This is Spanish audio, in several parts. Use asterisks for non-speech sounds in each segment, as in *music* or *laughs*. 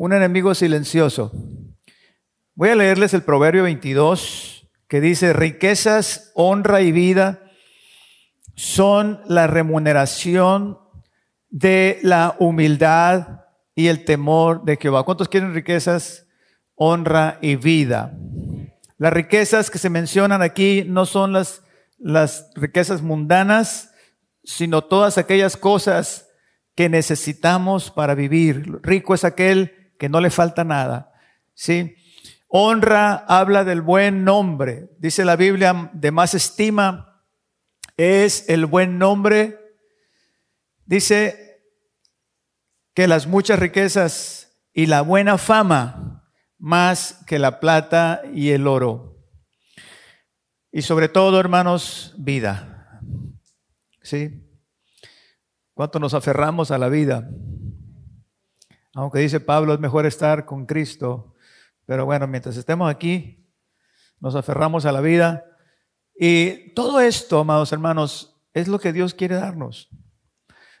un enemigo silencioso. Voy a leerles el Proverbio 22 que dice, riquezas, honra y vida son la remuneración de la humildad y el temor de Jehová. ¿Cuántos quieren riquezas, honra y vida? Las riquezas que se mencionan aquí no son las, las riquezas mundanas, sino todas aquellas cosas que necesitamos para vivir. Rico es aquel que no le falta nada. ¿sí? Honra habla del buen nombre. Dice la Biblia, de más estima es el buen nombre. Dice que las muchas riquezas y la buena fama más que la plata y el oro. Y sobre todo, hermanos, vida. ¿Sí? ¿Cuánto nos aferramos a la vida? Aunque dice Pablo, es mejor estar con Cristo. Pero bueno, mientras estemos aquí, nos aferramos a la vida. Y todo esto, amados hermanos, es lo que Dios quiere darnos.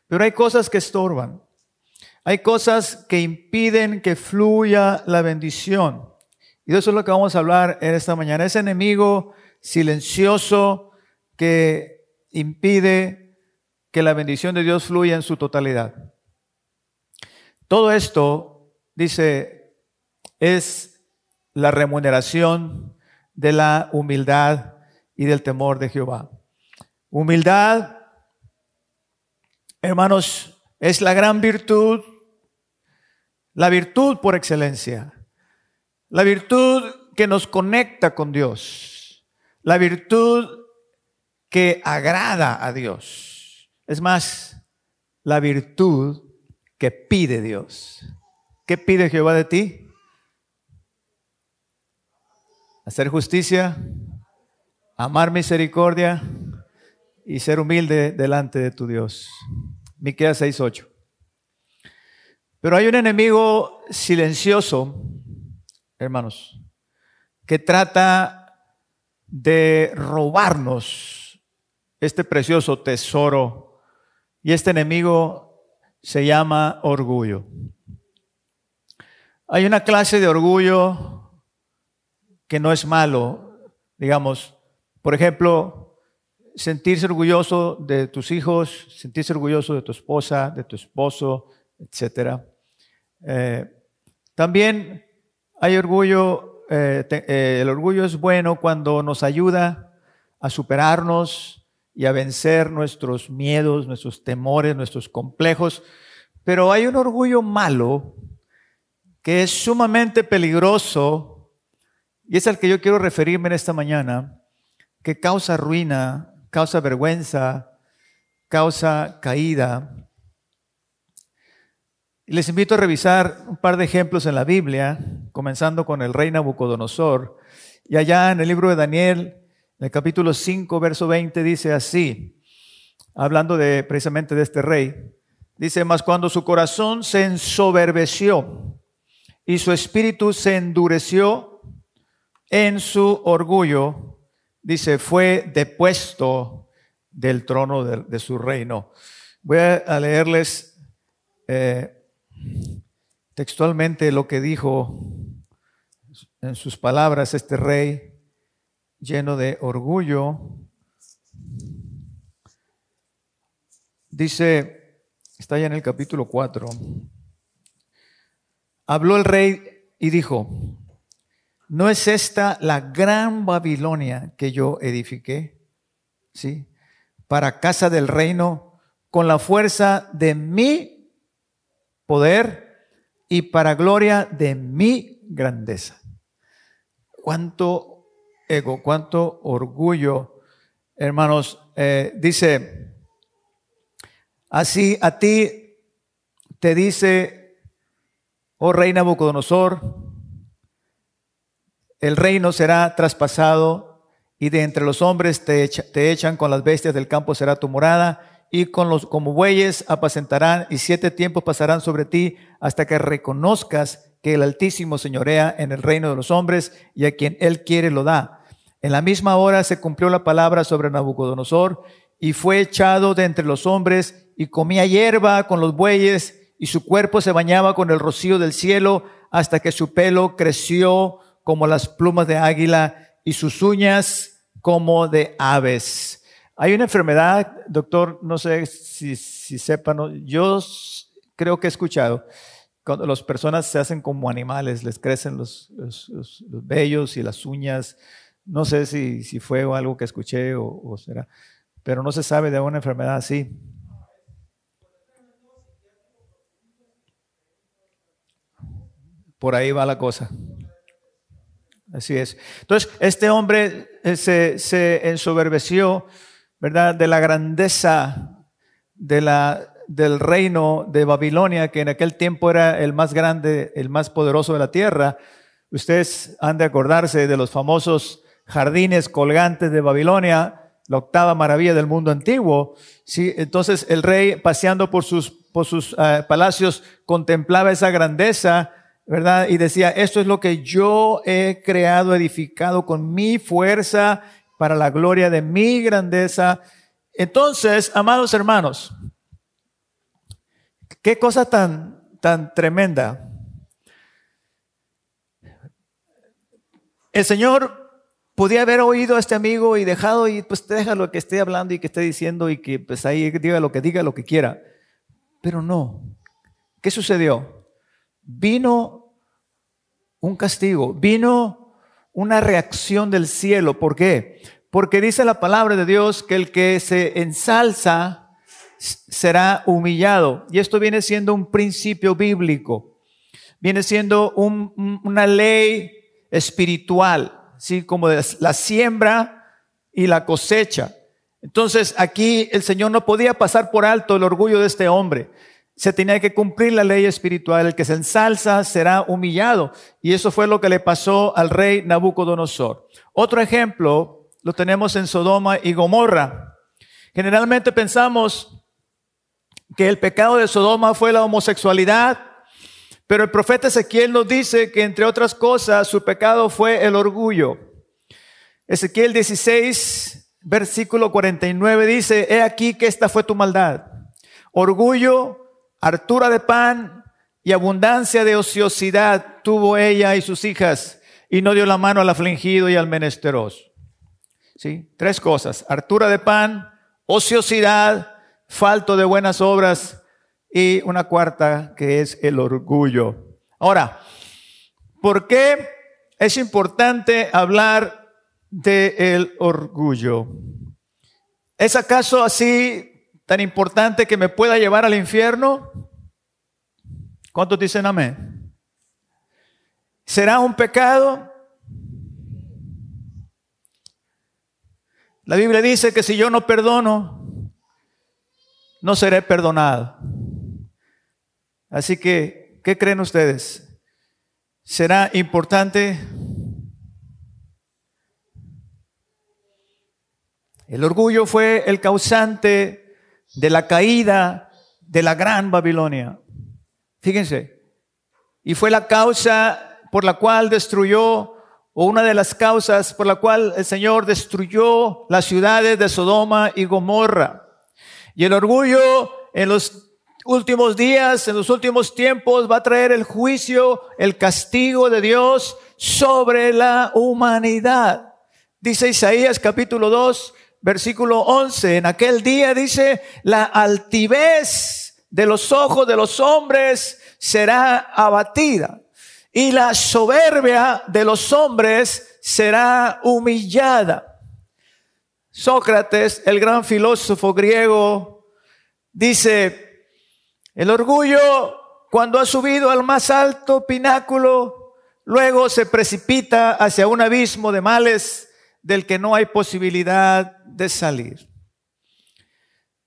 Pero hay cosas que estorban. Hay cosas que impiden que fluya la bendición. Y eso es lo que vamos a hablar en esta mañana. Ese enemigo silencioso que impide que la bendición de Dios fluya en su totalidad. Todo esto, dice, es la remuneración de la humildad y del temor de Jehová. Humildad, hermanos, es la gran virtud, la virtud por excelencia, la virtud que nos conecta con Dios, la virtud que agrada a Dios. Es más, la virtud que pide Dios. ¿Qué pide Jehová de ti? Hacer justicia, amar misericordia y ser humilde delante de tu Dios. Miqueas 6:8. Pero hay un enemigo silencioso, hermanos, que trata de robarnos este precioso tesoro y este enemigo se llama orgullo. Hay una clase de orgullo que no es malo, digamos, por ejemplo, sentirse orgulloso de tus hijos, sentirse orgulloso de tu esposa, de tu esposo, etc. Eh, también hay orgullo, eh, eh, el orgullo es bueno cuando nos ayuda a superarnos, y a vencer nuestros miedos, nuestros temores, nuestros complejos. Pero hay un orgullo malo que es sumamente peligroso y es al que yo quiero referirme en esta mañana, que causa ruina, causa vergüenza, causa caída. les invito a revisar un par de ejemplos en la Biblia, comenzando con el rey Nabucodonosor. Y allá en el libro de Daniel, en el capítulo 5, verso 20 dice así, hablando de precisamente de este rey, dice, mas cuando su corazón se ensoberbeció y su espíritu se endureció en su orgullo, dice, fue depuesto del trono de, su reino. Voy a leerles eh, textualmente lo que dijo en sus palabras este rey lleno de orgullo. Dice, está ya en el capítulo 4, habló el rey y dijo, ¿no es esta la gran Babilonia que yo edifiqué? ¿Sí? Para casa del reino, con la fuerza de mi poder y para gloria de mi grandeza. ¿Cuánto ego, cuánto orgullo. Hermanos, eh, dice, así a ti te dice, oh rey Nabucodonosor, el reino será traspasado y de entre los hombres te, te echan con las bestias del campo será tu morada y con los como bueyes apacentarán y siete tiempos pasarán sobre ti hasta que reconozcas que el Altísimo señorea en el reino de los hombres y a quien él quiere lo da. En la misma hora se cumplió la palabra sobre Nabucodonosor y fue echado de entre los hombres y comía hierba con los bueyes y su cuerpo se bañaba con el rocío del cielo hasta que su pelo creció como las plumas de águila y sus uñas como de aves. Hay una enfermedad, doctor, no sé si, si sepan, yo creo que he escuchado, cuando las personas se hacen como animales, les crecen los, los, vellos y las uñas, no sé si, si fue algo que escuché o, será, pero no se sabe de una enfermedad así. Por ahí va la cosa. Así es. Entonces, este hombre eh, se, se ensoberbeció, ¿verdad? De la grandeza de la, del reino de Babilonia, que en aquel tiempo era el más grande, el más poderoso de la tierra. Ustedes han de acordarse de los famosos jardines colgantes de Babilonia, la octava maravilla del mundo antiguo. Sí, entonces el rey paseando por sus, por sus eh, palacios contemplaba esa grandeza ¿verdad? Y decía, esto es lo que yo he creado, edificado con mi fuerza para la gloria de mi grandeza. Entonces, amados hermanos, qué cosa tan, tan tremenda. El Señor podía haber oído a este amigo y dejado y pues déjalo que esté hablando y que esté diciendo y que pues ahí diga lo que diga, lo que quiera. Pero no. ¿Qué sucedió? Vino un castigo, vino una reacción del cielo. ¿Por qué? Porque dice la palabra de Dios que el que se ensalza será humillado. Y esto viene siendo un principio bíblico. Viene siendo una ley espiritual, ¿sí? como la siembra y la cosecha. Entonces aquí el Señor no podía pasar por alto el orgullo de este hombre se tenía que cumplir la ley espiritual. El que se ensalza será humillado. Y eso fue lo que le pasó al rey Nabucodonosor. Otro ejemplo lo tenemos en Sodoma y Gomorra. Generalmente pensamos que el pecado de Sodoma fue la homosexualidad, pero el profeta Ezequiel nos dice que entre otras cosas su pecado fue el orgullo. Ezequiel 16, versículo 49 dice, he aquí que esta fue tu maldad. Orgullo, hartura de pan y abundancia de ociosidad tuvo ella y sus hijas, y no dio la mano al afligido y al menesteroso. ¿Sí? Tres cosas, hartura de pan, ociosidad, falto de buenas obras y una cuarta que es el orgullo. Ahora, ¿por qué es importante hablar del orgullo? ¿Es acaso así tan importante que me pueda llevar al infierno? ¿Cuántos dicen amén? ¿Será un pecado? La Biblia dice que si yo no perdono, no seré perdonado. Así que, ¿qué creen ustedes? ¿Será importante? El orgullo fue el causante de la caída de la gran Babilonia. Fíjense, y fue la causa por la cual destruyó, o una de las causas por la cual el Señor destruyó las ciudades de Sodoma y Gomorra. Y el orgullo en los últimos días, en los últimos tiempos, va a traer el juicio, el castigo de Dios sobre la humanidad. Dice Isaías capítulo 2, versículo 11, en aquel día dice, la altivez de los ojos de los hombres será abatida y la soberbia de los hombres será humillada. Sócrates, el gran filósofo griego, dice, el orgullo cuando ha subido al más alto pináculo, luego se precipita hacia un abismo de males del que no hay posibilidad de salir.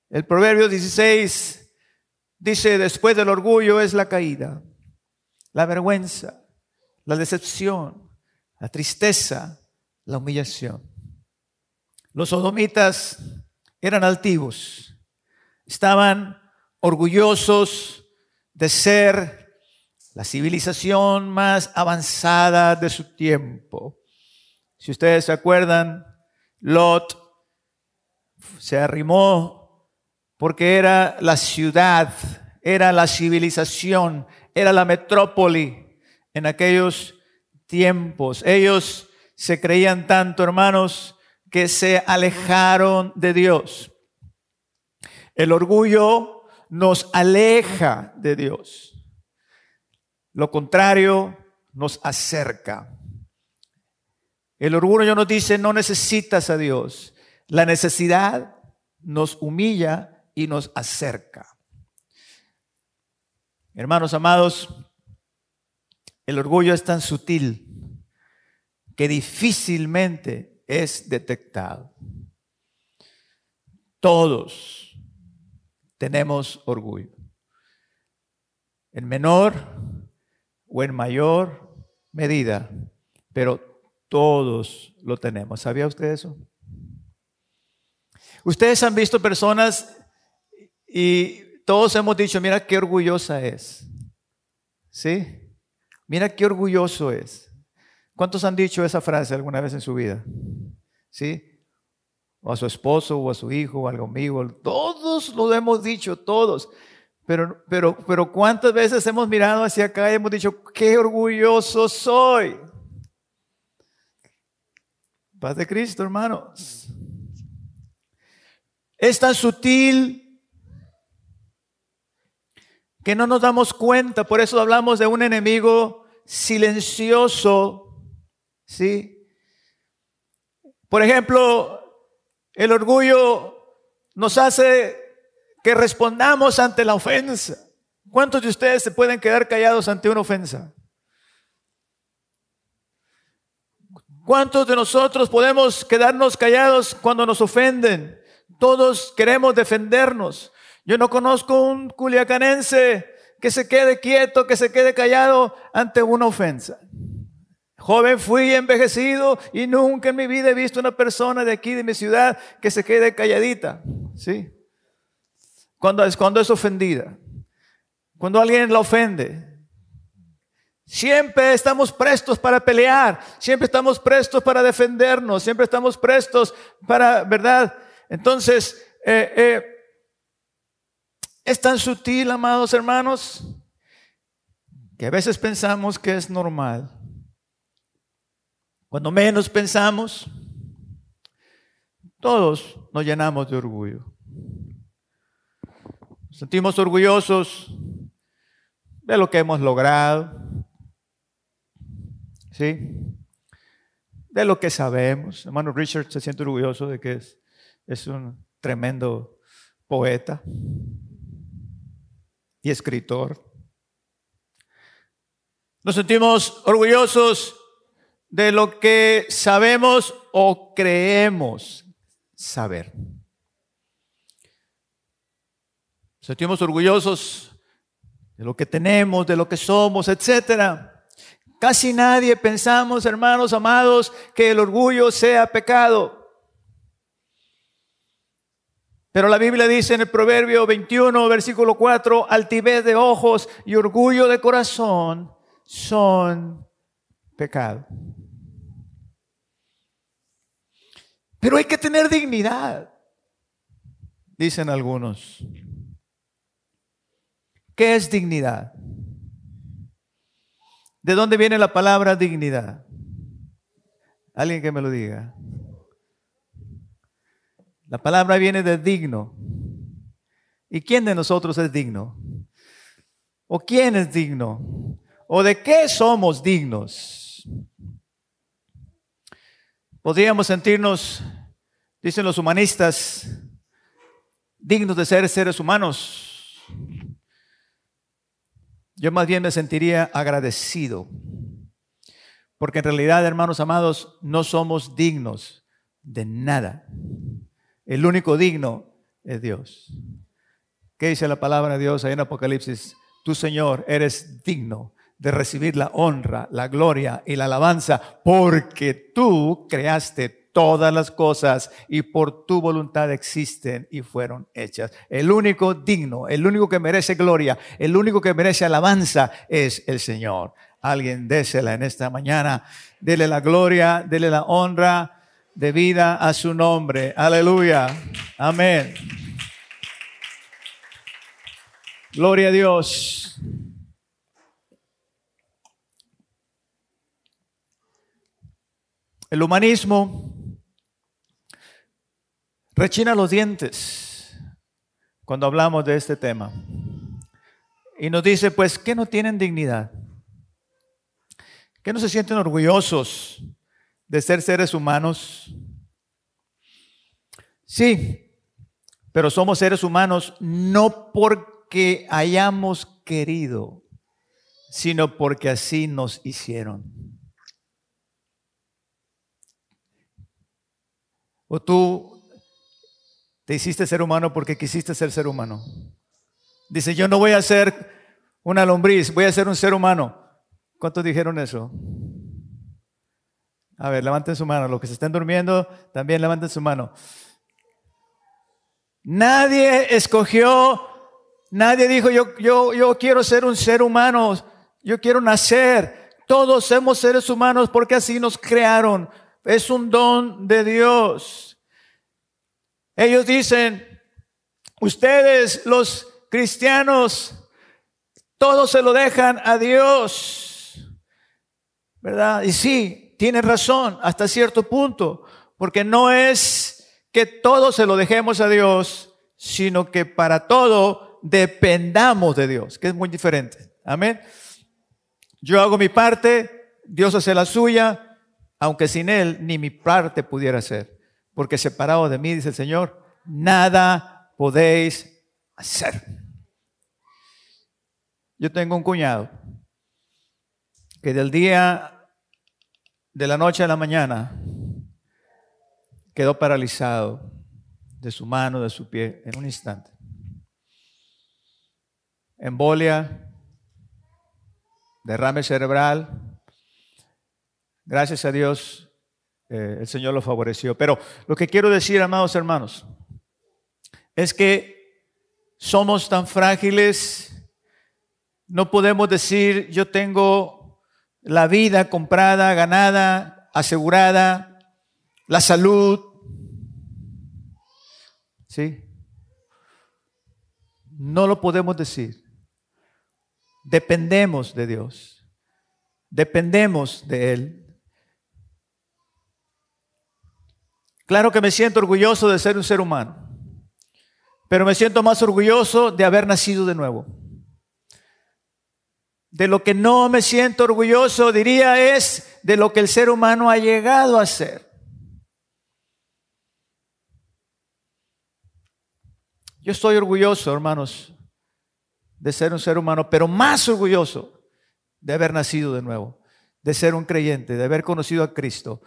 El Proverbio 16 dice, después del orgullo es la caída, la vergüenza, la decepción, la tristeza, la humillación. Los sodomitas eran altivos, estaban orgullosos de ser la civilización más avanzada de su tiempo. Si ustedes se acuerdan, Lot se arrimó porque era la ciudad, era la civilización, era la metrópoli en aquellos tiempos. Ellos se creían tanto, hermanos, que se alejaron de Dios. El orgullo nos aleja de Dios. Lo contrario nos acerca. El orgullo nos dice, no necesitas a Dios. La necesidad nos humilla y nos acerca. Hermanos amados, el orgullo es tan sutil que difícilmente es detectado. Todos tenemos orgullo. En menor o en mayor medida, pero todos lo tenemos. ¿Sabía usted eso? Ustedes han visto personas y todos hemos dicho, mira qué orgullosa es. ¿Sí? Mira qué orgulloso es. ¿Cuántos han dicho esa frase alguna vez en su vida? ¿Sí? O a su esposo, o a su hijo, o algo amigo. Todos lo hemos dicho, todos. Pero, pero, pero ¿cuántas veces hemos mirado hacia acá y hemos dicho, qué orgulloso soy? Paz de Cristo, hermanos. Es tan sutil que no nos damos cuenta, por eso hablamos de un enemigo silencioso, ¿sí? Por ejemplo, el orgullo nos hace que respondamos ante la ofensa. ¿Cuántos de ustedes se pueden quedar callados ante una ofensa? ¿Cuántos de nosotros podemos quedarnos callados cuando nos ofenden? Todos queremos defendernos. Yo no conozco un culiacanense que se quede quieto, que se quede callado ante una ofensa. Joven fui envejecido y nunca en mi vida he visto una persona de aquí, de mi ciudad, que se quede calladita. ¿Sí? Cuando es, cuando es ofendida. Cuando alguien la ofende. Siempre estamos prestos para pelear. Siempre estamos prestos para defendernos. Siempre estamos prestos para, ¿verdad? Entonces, eh, eh, es tan sutil, amados hermanos, que a veces pensamos que es normal. Cuando menos pensamos, todos nos llenamos de orgullo. Nos sentimos orgullosos de lo que hemos logrado, ¿sí? De lo que sabemos. Hermano Richard se siente orgulloso de que es, es un tremendo poeta y escritor. Nos sentimos orgullosos de lo que sabemos o creemos saber. Sentimos orgullosos de lo que tenemos, de lo que somos, etcétera. Casi nadie pensamos, hermanos amados, que el orgullo sea pecado. Pero la Biblia dice en el Proverbio 21, versículo 4, altivez de ojos y orgullo de corazón son pecado. Pero hay que tener dignidad, dicen algunos. ¿Qué es dignidad? ¿De dónde viene la palabra dignidad? Alguien que me lo diga. La palabra viene de digno. ¿Y quién de nosotros es digno? ¿O quién es digno? ¿O de qué somos dignos? Podríamos sentirnos, dicen los humanistas, dignos de ser seres humanos. Yo más bien me sentiría agradecido, porque en realidad, hermanos amados, no somos dignos de nada. El único digno es Dios. ¿Qué dice la palabra de Dios ahí en Apocalipsis? Tú, Señor, eres digno de recibir la honra, la gloria y la alabanza, porque tú creaste todas las cosas y por tu voluntad existen y fueron hechas. El único digno, el único que merece gloria, el único que merece alabanza es el Señor. Alguien désela en esta mañana, dele la gloria, dele la honra de vida a su nombre. Aleluya. Amén. Gloria a Dios. El humanismo rechina los dientes cuando hablamos de este tema. Y nos dice, pues, que no tienen dignidad? ¿Que no se sienten orgullosos de ser seres humanos? Sí, pero somos seres humanos no porque hayamos querido, sino porque así nos hicieron. ¿O tú te hiciste ser humano porque quisiste ser ser humano. Dice, yo no voy a ser una lombriz, voy a ser un ser humano. ¿Cuántos dijeron eso? A ver, levanten su mano. Los que se estén durmiendo, también levanten su mano. Nadie escogió, nadie dijo, yo, yo, yo quiero ser un ser humano, yo quiero nacer. Todos somos seres humanos porque así nos crearon. Es un don de Dios. Ellos dicen, ustedes los cristianos, todos se lo dejan a Dios, ¿verdad? Y sí, tienen razón hasta cierto punto, porque no es que todos se lo dejemos a Dios, sino que para todo dependamos de Dios, que es muy diferente. Amén. Yo hago mi parte, Dios hace la suya, aunque sin Él ni mi parte pudiera ser porque separado de mí, dice el Señor, nada podéis hacer. Yo tengo un cuñado que del día, de la noche a la mañana, quedó paralizado de su mano, de su pie, en un instante. Embolia, derrame cerebral. Gracias a Dios, eh, el Señor lo favoreció. Pero lo que quiero decir, amados hermanos, es que somos tan frágiles, no podemos decir yo tengo la vida comprada, ganada, asegurada, la salud. ¿Sí? No lo podemos decir. Dependemos de Dios. Dependemos de Él. Claro que me siento orgulloso de ser un ser humano, pero me siento más orgulloso de haber nacido de nuevo. De lo que no me siento orgulloso, diría, es de lo que el ser humano ha llegado a ser. Yo estoy orgulloso, hermanos, de ser un ser humano, pero más orgulloso de haber nacido de nuevo, de ser un creyente, de haber conocido a Cristo.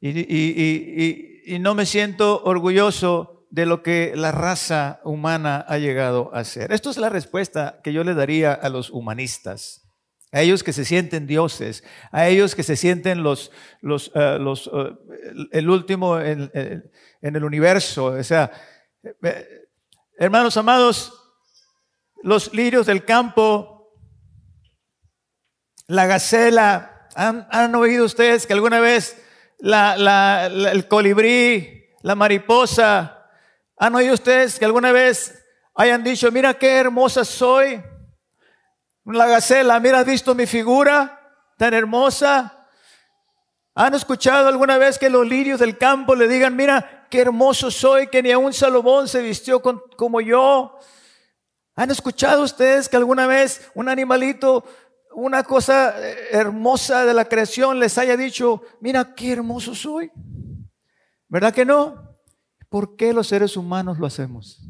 Y, no me siento orgulloso de lo que la raza humana ha llegado a ser. Esto es la respuesta que yo le daría a los humanistas, a ellos que se sienten dioses, a ellos que se sienten los, los, eh, los eh, el último en, en, el universo. O sea, eh, hermanos amados, los lirios del campo, la gacela, ¿han, han oído ustedes que alguna vez la, el colibrí, la mariposa. ¿Han oído ustedes que alguna vez hayan dicho, mira qué hermosa soy? La gacela, mira, ¿has visto mi figura tan hermosa? ¿Han escuchado alguna vez que los lirios del campo le digan, mira qué hermoso soy, que ni un Salomón se vistió como yo? ¿Han escuchado ustedes que alguna vez un animalito una cosa eh, hermosa de la creación les haya dicho, mira qué hermoso soy. ¿Verdad que no? ¿Por qué los seres humanos lo hacemos?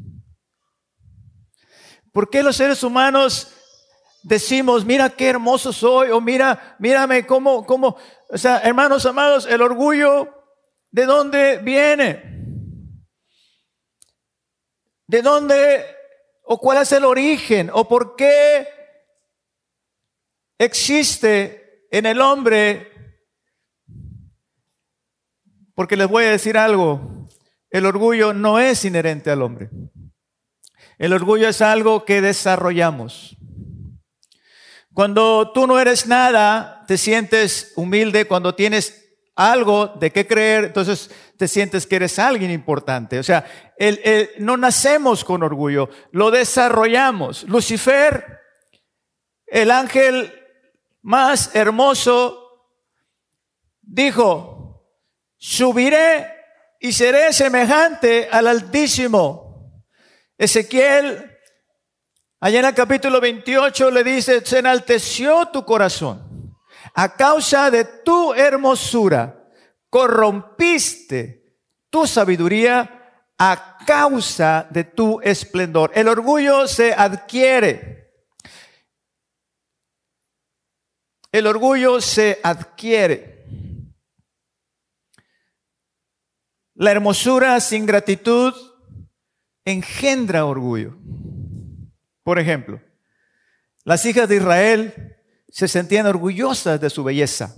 ¿Por qué los seres humanos decimos, mira qué hermoso soy? O mira, mírame cómo, cómo, o sea, hermanos amados, el orgullo, ¿de dónde viene? ¿De dónde o cuál es el origen? ¿O por qué existe en el hombre, porque les voy a decir algo, el orgullo no es inherente al hombre. El orgullo es algo que desarrollamos. Cuando tú no eres nada, te sientes humilde. Cuando tienes algo de qué creer, entonces te sientes que eres alguien importante. O sea, no nacemos con orgullo, lo desarrollamos. Lucifer, el ángel más hermoso, dijo, subiré y seré semejante al Altísimo. Ezequiel Allá en el capítulo 28 le dice, se enalteció tu corazón a causa de tu hermosura, corrompiste tu sabiduría a causa de tu esplendor. El orgullo se adquiere. El orgullo se adquiere. La hermosura sin gratitud engendra orgullo. Por ejemplo, las hijas de Israel se sentían orgullosas de su belleza,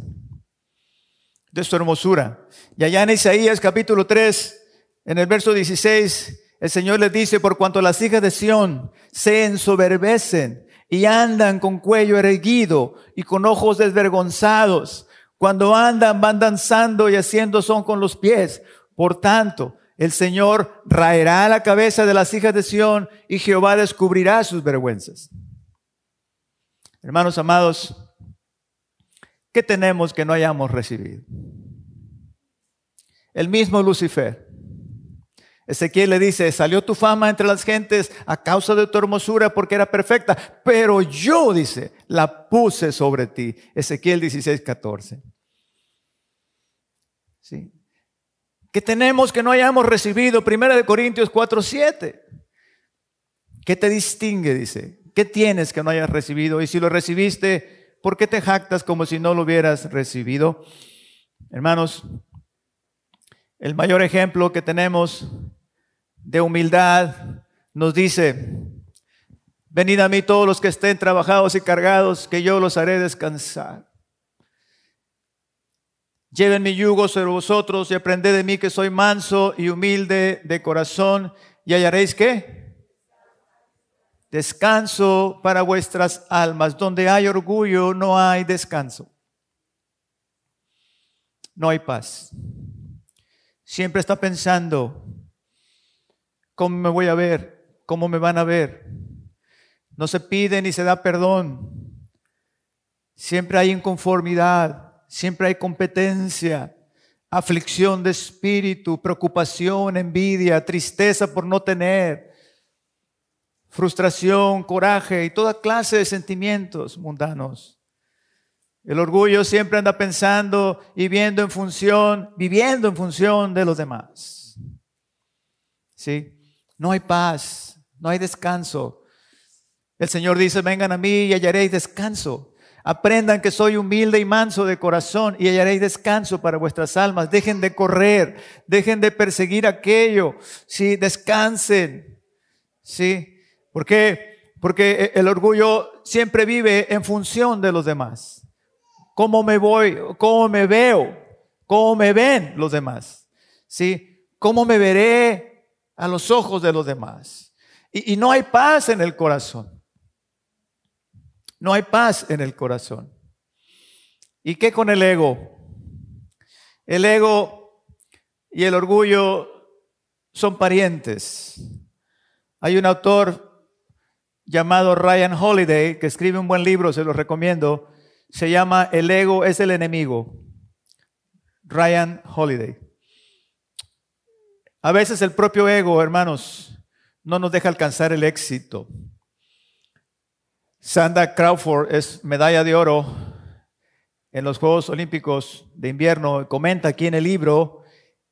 de su hermosura. Y allá en Isaías capítulo 3, en el verso 16, el Señor les dice, por cuanto las hijas de Sión se ensoberbecen y andan con cuello erguido y con ojos desvergonzados, cuando andan van danzando y haciendo son con los pies. Por tanto, el Señor raerá la cabeza de las hijas de Sión y Jehová descubrirá sus vergüenzas. Hermanos amados, ¿qué tenemos que no hayamos recibido? El mismo Lucifer. Ezequiel le dice, salió tu fama entre las gentes a causa de tu hermosura porque era perfecta, pero yo, dice, la puse sobre ti. Ezequiel 16, 14. ¿Sí? que tenemos que no hayamos recibido. Primera de Corintios 4, 7. ¿Qué te distingue? Dice. ¿Qué tienes que no hayas recibido? Y si lo recibiste, ¿por qué te jactas como si no lo hubieras recibido? Hermanos, el mayor ejemplo que tenemos de humildad nos dice, venid a mí todos los que estén trabajados y cargados, que yo los haré descansar. Lleven mi yugo sobre vosotros y aprended de mí que soy manso y humilde de corazón y hallaréis qué? Descanso para vuestras almas. Donde hay orgullo no hay descanso. No hay paz. Siempre está pensando, ¿cómo me voy a ver? ¿Cómo me van a ver? No se pide ni se da perdón. Siempre hay inconformidad siempre hay competencia, aflicción de espíritu, preocupación, envidia, tristeza por no tener, frustración, coraje y toda clase de sentimientos mundanos. El orgullo siempre anda pensando y viendo en función, viviendo en función de los demás. ¿Sí? No hay paz, no hay descanso. El Señor dice, vengan a mí y hallaréis descanso. Aprendan que soy humilde y manso de corazón y hallaréis descanso para vuestras almas. Dejen de correr, dejen de perseguir aquello. Sí, descansen. Sí. ¿Por qué? Porque el orgullo siempre vive en función de los demás. ¿Cómo me voy? ¿Cómo me veo? ¿Cómo me ven los demás? ¿Sí? ¿Cómo me veré a los ojos de los demás? Y, y no hay paz en el corazón. No hay paz en el corazón. ¿Y qué con el ego? El ego y el orgullo son parientes. Hay un autor llamado Ryan Holiday que escribe un buen libro, se lo recomiendo. Se llama El ego es el enemigo. Ryan Holiday. A veces el propio ego, hermanos, no nos deja alcanzar el éxito. Sandra Crawford es medalla de oro en los Juegos Olímpicos de invierno. Comenta aquí en el libro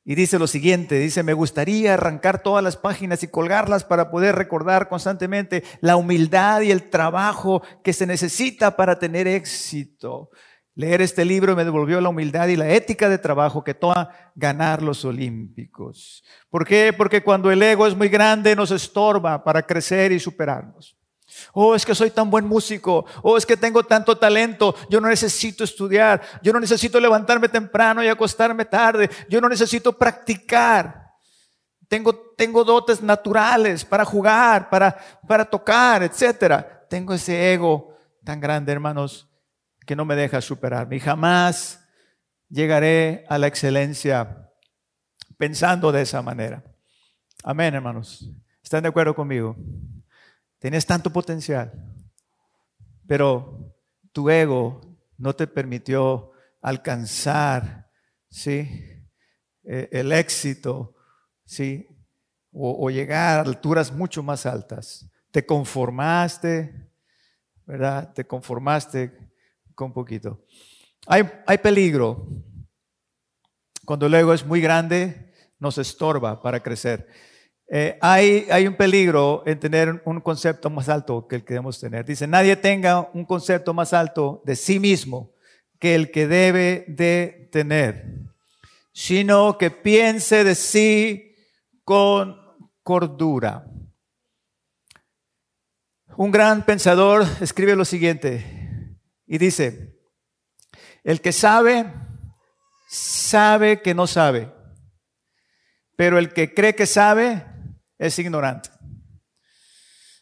y dice lo siguiente, dice, me gustaría arrancar todas las páginas y colgarlas para poder recordar constantemente la humildad y el trabajo que se necesita para tener éxito. Leer este libro me devolvió la humildad y la ética de trabajo que toma ganar los olímpicos. ¿Por qué? Porque cuando el ego es muy grande nos estorba para crecer y superarnos. Oh, es que soy tan buen músico. Oh, es que tengo tanto talento. Yo no necesito estudiar. Yo no necesito levantarme temprano y acostarme tarde. Yo no necesito practicar. Tengo, tengo dotes naturales para jugar, para, para tocar, etc. Tengo ese ego tan grande, hermanos, que no me deja superarme. Y jamás llegaré a la excelencia pensando de esa manera. Amén, hermanos. ¿Están de acuerdo conmigo? Tienes tanto potencial, pero tu ego no te permitió alcanzar, ¿sí? Eh, el éxito, ¿sí? O, llegar a alturas mucho más altas. Te conformaste, ¿verdad? Te conformaste con poquito. Hay, hay peligro. Cuando el ego es muy grande, nos estorba para crecer. Eh, hay, hay, un peligro en tener un concepto más alto que el que debemos tener. Dice, nadie tenga un concepto más alto de sí mismo que el que debe de tener, sino que piense de sí con cordura. Un gran pensador escribe lo siguiente y dice, el que sabe, sabe que no sabe, pero el que cree que sabe, es ignorante.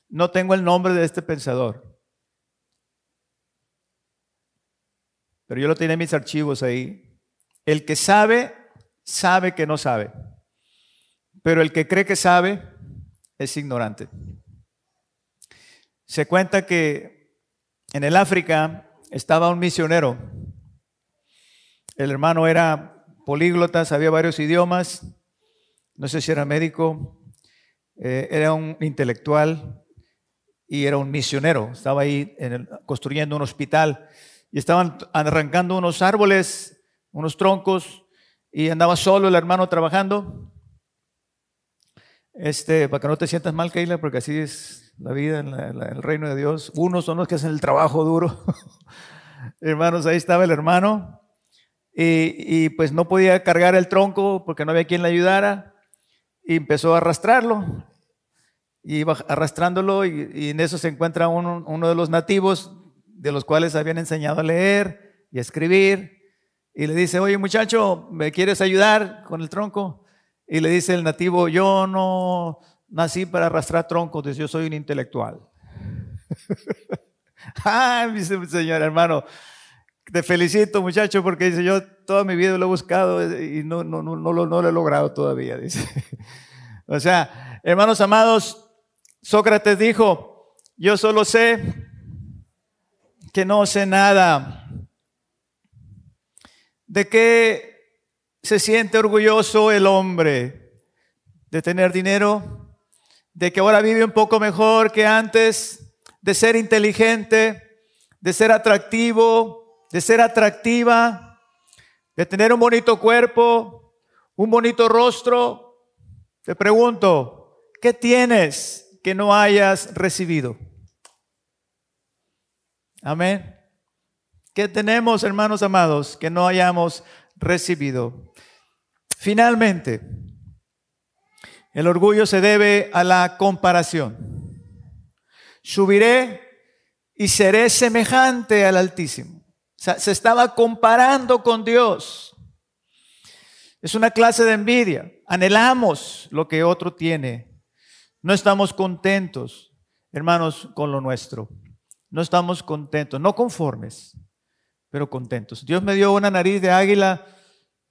No tengo el nombre de este pensador, pero yo lo tengo en mis archivos ahí. El que sabe, sabe que no sabe, pero el que cree que sabe, es ignorante. Se cuenta que en el África estaba un misionero. El hermano era políglota, sabía varios idiomas, no sé si era médico, eh, era un intelectual y era un misionero. Estaba ahí construyendo un hospital y estaban arrancando unos árboles, unos troncos, y andaba solo el hermano trabajando. Este, para que no te sientas mal, Keila, porque así es la vida en, el reino de Dios. Unos son los que hacen el trabajo duro. *laughs* Hermanos, ahí estaba el hermano. Y, pues no podía cargar el tronco porque no había quien le ayudara y empezó a arrastrarlo. Y iba arrastrándolo y, en eso se encuentra uno, uno, de los nativos de los cuales habían enseñado a leer y a escribir. Y le dice, oye muchacho, ¿me quieres ayudar con el tronco? Y le dice el nativo, yo no nací para arrastrar troncos, yo soy un intelectual. *laughs* ah, dice señor hermano, te felicito muchacho porque dice, yo toda mi vida lo he buscado y no, no, no, no, lo, no lo he logrado todavía. *laughs* Dice. o sea, hermanos amados, Sócrates dijo, yo solo sé que no sé nada. ¿De qué se siente orgulloso el hombre? ¿De tener dinero? ¿De que ahora vive un poco mejor que antes? ¿De ser inteligente? ¿De ser atractivo? ¿De ser atractiva? ¿De tener un bonito cuerpo? ¿Un bonito rostro? Te pregunto, ¿qué tienes? que no hayas recibido. Amén. ¿Qué tenemos, hermanos amados, que no hayamos recibido? Finalmente, el orgullo se debe a la comparación. Subiré y seré semejante al Altísimo. Se estaba comparando con Dios. Es una clase de envidia. Anhelamos lo que otro tiene no estamos contentos, hermanos, con lo nuestro. No estamos contentos, no conformes, pero contentos. Dios me dio una nariz de águila,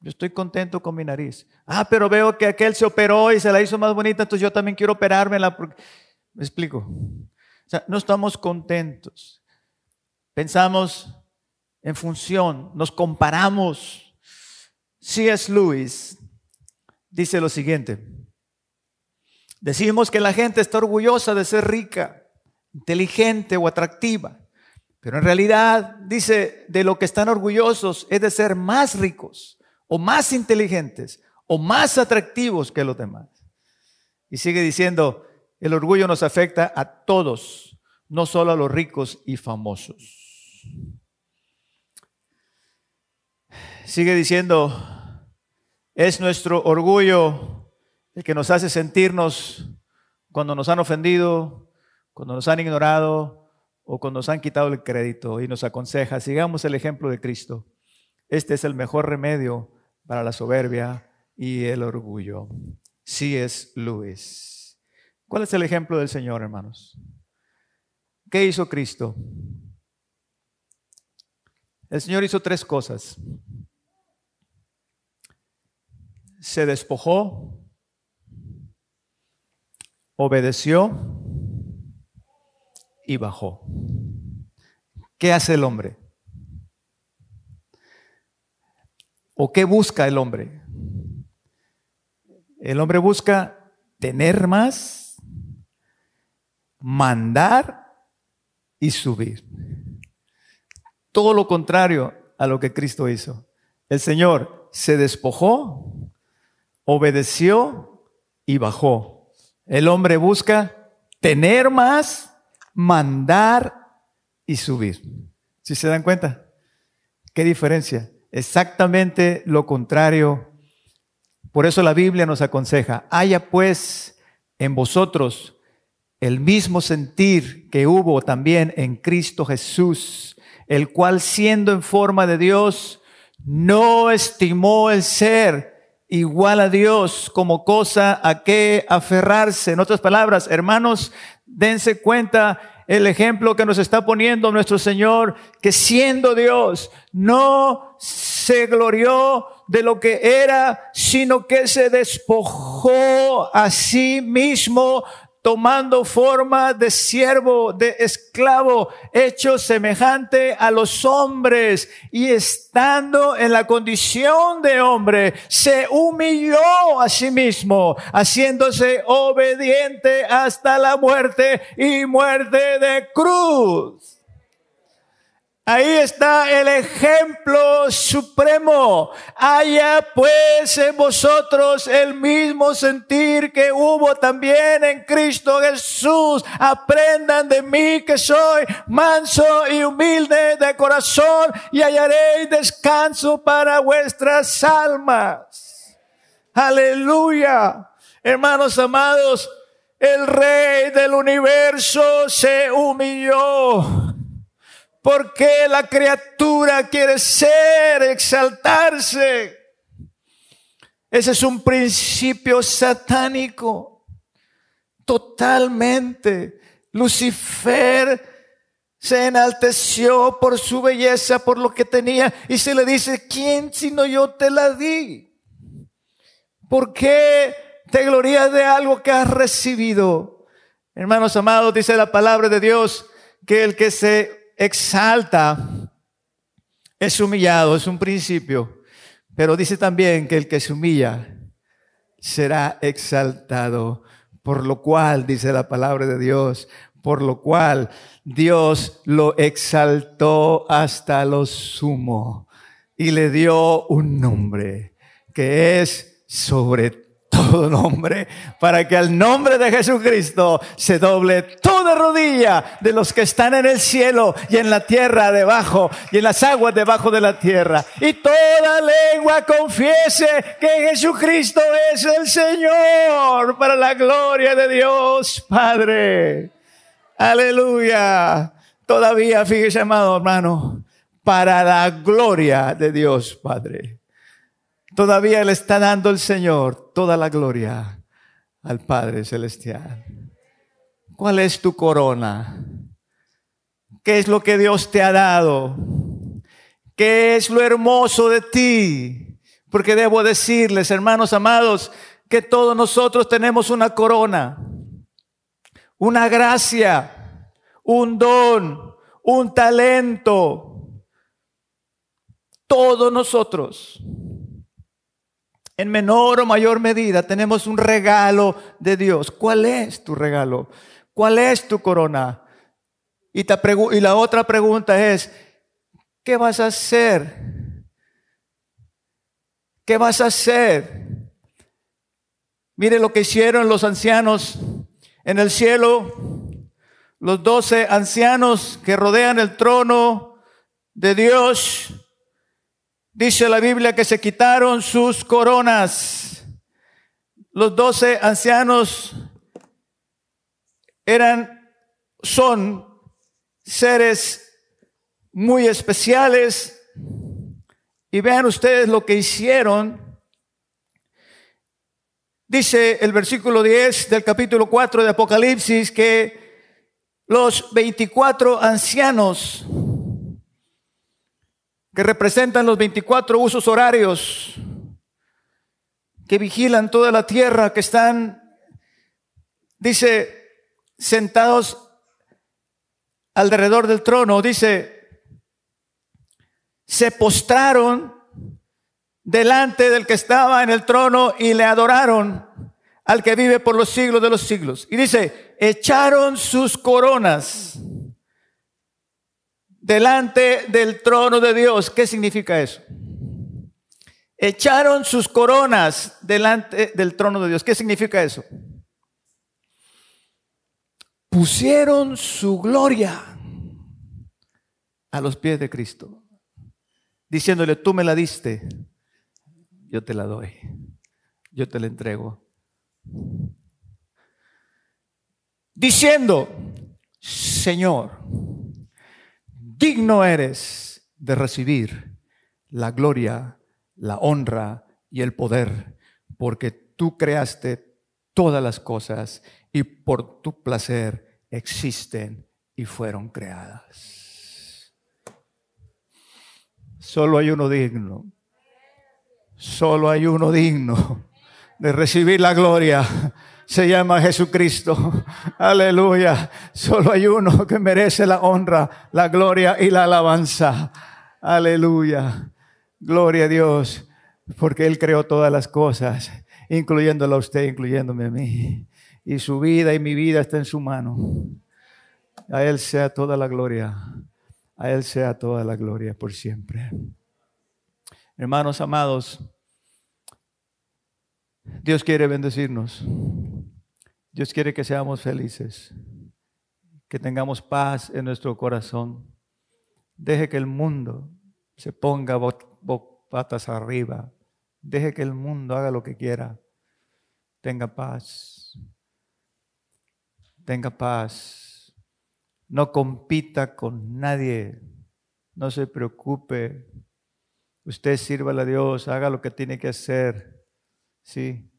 yo estoy contento con mi nariz. Ah, pero veo que aquel se operó y se la hizo más bonita, entonces yo también quiero operármela. ¿Me explico? O sea, no estamos contentos. Pensamos en función, nos comparamos. C.S. Lewis dice lo siguiente. Decimos que la gente está orgullosa de ser rica, inteligente o atractiva, pero en realidad dice de lo que están orgullosos es de ser más ricos o más inteligentes o más atractivos que los demás. Y sigue diciendo, el orgullo nos afecta a todos, no solo a los ricos y famosos. Sigue diciendo, es nuestro orgullo el que nos hace sentirnos cuando nos han ofendido, cuando nos han ignorado o cuando nos han quitado el crédito y nos aconseja, sigamos el ejemplo de Cristo. Este es el mejor remedio para la soberbia y el orgullo. Sí es Luis. ¿Cuál es el ejemplo del Señor, hermanos? ¿Qué hizo Cristo? El Señor hizo tres cosas. se despojó, obedeció y bajó. ¿Qué hace el hombre? ¿O qué busca el hombre? El hombre busca tener más, mandar y subir. Todo lo contrario a lo que Cristo hizo. El Señor se despojó, obedeció y bajó. El hombre busca tener más, mandar y subir. ¿Si se dan cuenta? ¿Qué diferencia? Exactamente lo contrario por eso la Biblia nos aconseja, haya pues en vosotros el mismo sentir que hubo también en Cristo Jesús, el cual siendo en forma de Dios, no estimó el ser igual a Dios como cosa a que aferrarse. En otras palabras, hermanos, dense cuenta el ejemplo que nos está poniendo nuestro Señor, que siendo Dios, no se glorió de lo que era, sino que se despojó a sí mismo, tomando forma de siervo, de esclavo, hecho semejante a los hombres y estando en la condición de hombre, se humilló a sí mismo, haciéndose obediente hasta la muerte y muerte de cruz. Ahí está el ejemplo supremo. Haya pues en vosotros el mismo sentir que hubo también en Cristo Jesús. Aprendan de mí que soy manso y humilde de corazón y hallaréis descanso para vuestras almas. Aleluya. Hermanos amados, el rey del universo se humilló porque la criatura quiere ser, exaltarse. Ese es un principio satánico. Totalmente. Lucifer se enalteció por su belleza, por lo que tenía, y se le dice, ¿quién sino yo te la di? ¿Por qué te glorías de algo que has recibido? Hermanos amados, dice la palabra de Dios, que el que se exalta es humillado, es un principio, pero dice también que el que se humilla será exaltado, por lo cual, dice la palabra de Dios, por lo cual Dios lo exaltó hasta lo sumo y le dio un nombre que es sobre todo nombre, para que al nombre de Jesucristo se doble toda rodilla de los que están en el cielo y en la tierra debajo y en las aguas debajo de la tierra. Y toda lengua confiese que Jesucristo es el Señor para la gloria de Dios Padre. Aleluya. Todavía, fíjese, amado hermano, para la gloria de Dios Padre. Todavía le está dando el Señor toda la gloria al Padre Celestial. ¿Cuál es tu corona? ¿Qué es lo que Dios te ha dado? ¿Qué es lo hermoso de ti? Porque debo decirles, hermanos amados, que todos nosotros tenemos una corona, una gracia, un don, un talento. Todos nosotros en menor o mayor medida tenemos un regalo de Dios. ¿Cuál es tu regalo? ¿Cuál es tu corona? Y, y la otra pregunta es, ¿qué vas a hacer? ¿Qué vas a hacer? Mire lo que hicieron los ancianos en el cielo, los doce ancianos que rodean el trono de Dios Dice la Biblia que se quitaron sus coronas. Los doce ancianos eran, son seres muy especiales. Y vean ustedes lo que hicieron. Dice el versículo 10 del capítulo 4 de Apocalipsis que los 24 ancianos que representan los 24 usos horarios que vigilan toda la tierra, que están, dice, sentados alrededor del trono, dice, se postraron delante del que estaba en el trono y le adoraron al que vive por los siglos de los siglos. Y dice, echaron sus coronas delante del trono de Dios. ¿Qué significa eso? Echaron sus coronas delante del trono de Dios. ¿Qué significa eso? Pusieron su gloria a los pies de Cristo, diciéndole, tú me la diste, yo te la doy, yo te la entrego. Diciendo, Señor, digno eres de recibir la gloria, la honra y el poder, porque tú creaste todas las cosas y por tu placer existen y fueron creadas. Solo hay uno digno Solo hay uno digno de recibir la gloria. Se llama Jesucristo. *laughs* Aleluya. Solo hay uno que merece la honra, la gloria y la alabanza. Aleluya. Gloria a Dios. Porque Él creó todas las cosas, incluyéndola a usted, incluyéndome a mí. Y su vida y mi vida está en su mano. A Él sea toda la gloria. A Él sea toda la gloria por siempre. Hermanos amados, Dios quiere bendecirnos. Dios quiere que seamos felices, que tengamos paz en nuestro corazón. Deje que el mundo se ponga patas arriba. Deje que el mundo haga lo que quiera. Tenga paz. Tenga paz. No compita con nadie. No se preocupe. Usted sirva a Dios, haga lo que tiene que hacer. Sí.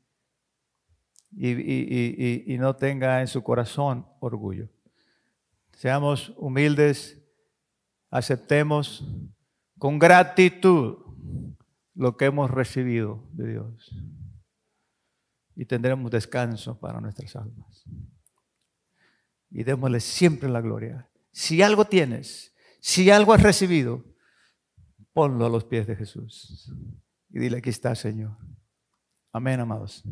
Y, no tenga en su corazón orgullo. Seamos humildes, aceptemos con gratitud lo que hemos recibido de Dios. Y tendremos descanso para nuestras almas. Y démosle siempre la gloria. Si algo tienes, si algo has recibido, ponlo a los pies de Jesús. Y dile, aquí está, Señor. Amén, amados.